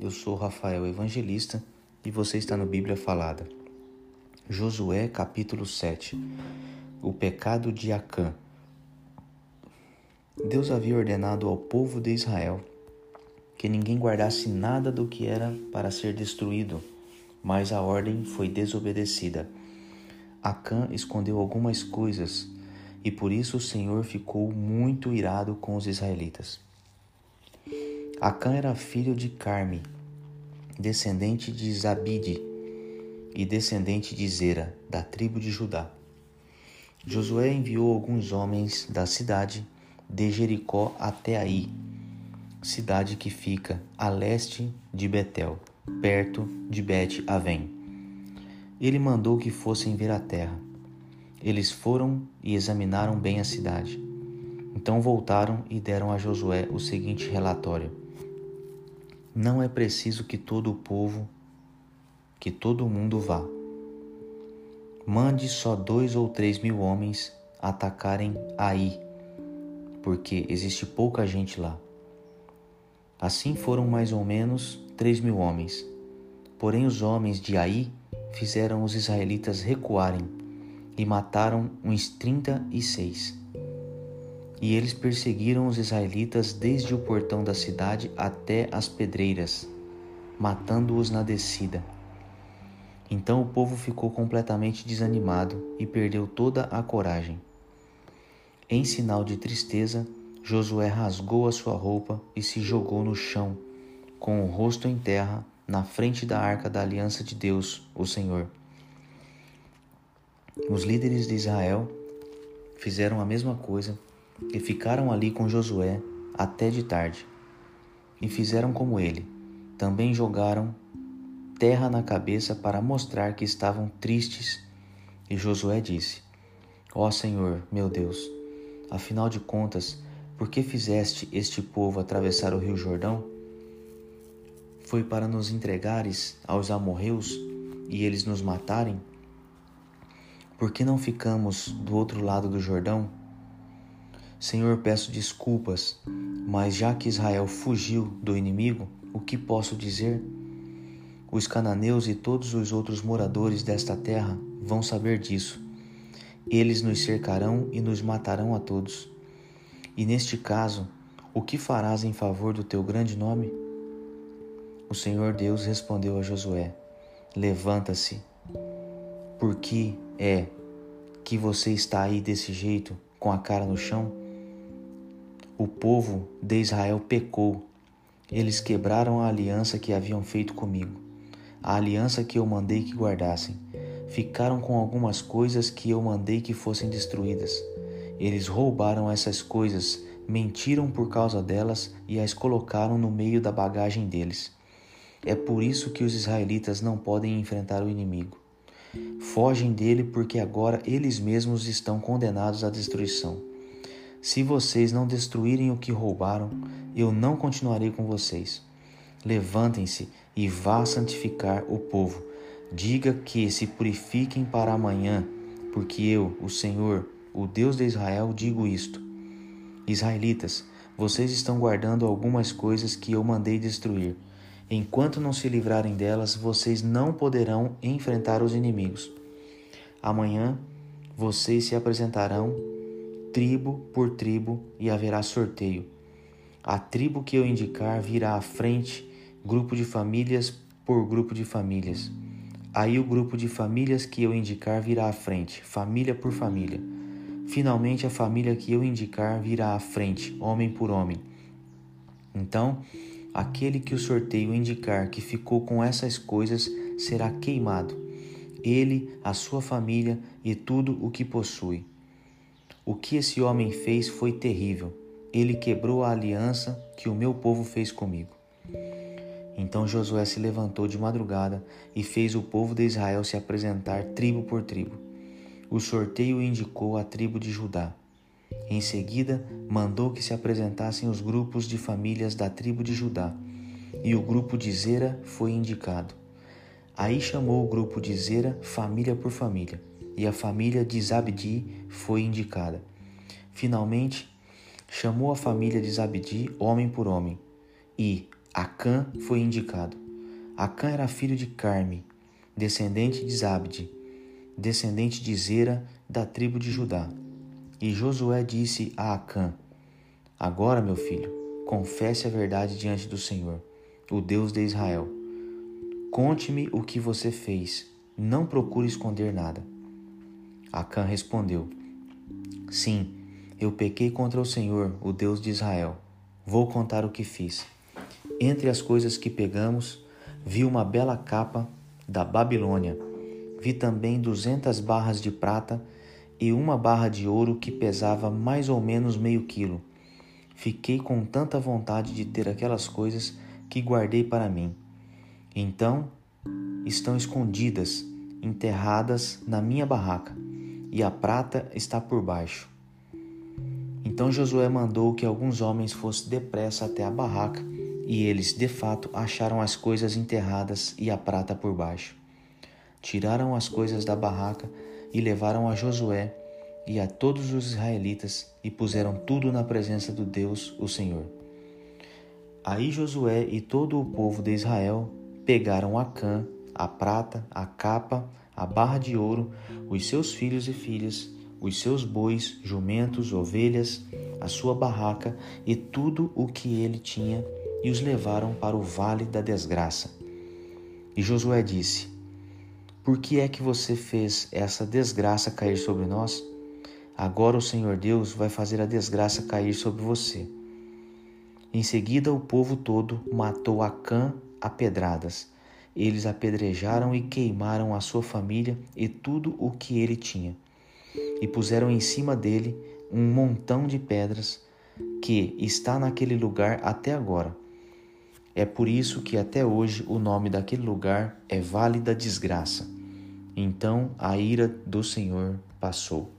eu sou Rafael Evangelista e você está no Bíblia Falada. Josué capítulo 7 O pecado de Acã Deus havia ordenado ao povo de Israel que ninguém guardasse nada do que era para ser destruído, mas a ordem foi desobedecida. Acã escondeu algumas coisas e por isso o Senhor ficou muito irado com os israelitas. Acã era filho de Carme, descendente de Zabide e descendente de Zera, da tribo de Judá. Josué enviou alguns homens da cidade de Jericó até aí, cidade que fica a leste de Betel, perto de Bet-Avém. Ele mandou que fossem ver a terra. Eles foram e examinaram bem a cidade. Então voltaram e deram a Josué o seguinte relatório: não é preciso que todo o povo, que todo mundo vá. Mande só dois ou três mil homens atacarem aí, porque existe pouca gente lá. Assim foram mais ou menos três mil homens. Porém, os homens de Aí fizeram os israelitas recuarem e mataram uns trinta e seis. E eles perseguiram os israelitas desde o portão da cidade até as pedreiras, matando-os na descida. Então o povo ficou completamente desanimado e perdeu toda a coragem. Em sinal de tristeza, Josué rasgou a sua roupa e se jogou no chão, com o rosto em terra, na frente da arca da aliança de Deus, o Senhor. Os líderes de Israel fizeram a mesma coisa e ficaram ali com Josué até de tarde. E fizeram como ele. Também jogaram terra na cabeça para mostrar que estavam tristes. E Josué disse: Ó oh Senhor, meu Deus, afinal de contas, por que fizeste este povo atravessar o rio Jordão? Foi para nos entregares aos amorreus e eles nos matarem? Por que não ficamos do outro lado do Jordão? Senhor, peço desculpas, mas já que Israel fugiu do inimigo, o que posso dizer? Os cananeus e todos os outros moradores desta terra vão saber disso. Eles nos cercarão e nos matarão a todos. E neste caso, o que farás em favor do teu grande nome? O Senhor Deus respondeu a Josué: Levanta-se. Por que é que você está aí desse jeito, com a cara no chão? O povo de Israel pecou. Eles quebraram a aliança que haviam feito comigo, a aliança que eu mandei que guardassem. Ficaram com algumas coisas que eu mandei que fossem destruídas. Eles roubaram essas coisas, mentiram por causa delas e as colocaram no meio da bagagem deles. É por isso que os israelitas não podem enfrentar o inimigo. Fogem dele porque agora eles mesmos estão condenados à destruição. Se vocês não destruírem o que roubaram, eu não continuarei com vocês. Levantem-se e vá santificar o povo. Diga que se purifiquem para amanhã, porque eu, o Senhor, o Deus de Israel, digo isto. Israelitas, vocês estão guardando algumas coisas que eu mandei destruir. Enquanto não se livrarem delas, vocês não poderão enfrentar os inimigos. Amanhã vocês se apresentarão tribo por tribo e haverá sorteio. A tribo que eu indicar virá à frente, grupo de famílias por grupo de famílias. Aí o grupo de famílias que eu indicar virá à frente, família por família. Finalmente a família que eu indicar virá à frente, homem por homem. Então, aquele que o sorteio indicar que ficou com essas coisas será queimado, ele, a sua família e tudo o que possui. O que esse homem fez foi terrível. Ele quebrou a aliança que o meu povo fez comigo. Então Josué se levantou de madrugada e fez o povo de Israel se apresentar tribo por tribo. O sorteio indicou a tribo de Judá. Em seguida, mandou que se apresentassem os grupos de famílias da tribo de Judá, e o grupo de Zera foi indicado. Aí chamou o grupo de Zera família por família e a família de Zabdi foi indicada. Finalmente, chamou a família de Zabdi homem por homem, e, Acã foi indicado. Acã era filho de Carme, descendente de Zabde, descendente de Zera, da tribo de Judá. E Josué disse a Acã: Agora, meu filho, confesse a verdade diante do Senhor, o Deus de Israel. Conte-me o que você fez, não procure esconder nada. Acã respondeu: Sim, eu pequei contra o Senhor, o Deus de Israel. Vou contar o que fiz. Entre as coisas que pegamos, vi uma bela capa da Babilônia. Vi também duzentas barras de prata e uma barra de ouro que pesava mais ou menos meio quilo. Fiquei com tanta vontade de ter aquelas coisas que guardei para mim. Então estão escondidas, enterradas na minha barraca, e a prata está por baixo. Então Josué mandou que alguns homens fossem depressa até a barraca, e eles, de fato, acharam as coisas enterradas e a prata por baixo. Tiraram as coisas da barraca e levaram a Josué e a todos os israelitas e puseram tudo na presença do Deus, o Senhor. Aí Josué e todo o povo de Israel pegaram a cã, a prata, a capa, a barra de ouro, os seus filhos e filhas, os seus bois, jumentos, ovelhas, a sua barraca e tudo o que ele tinha, e os levaram para o vale da desgraça. E Josué disse: Por que é que você fez essa desgraça cair sobre nós? Agora o Senhor Deus vai fazer a desgraça cair sobre você. Em seguida, o povo todo matou Acã a pedradas. Eles apedrejaram e queimaram a sua família e tudo o que ele tinha. E puseram em cima dele um montão de pedras que está naquele lugar até agora. É por isso que até hoje o nome daquele lugar é Vale da Desgraça. Então a ira do Senhor passou.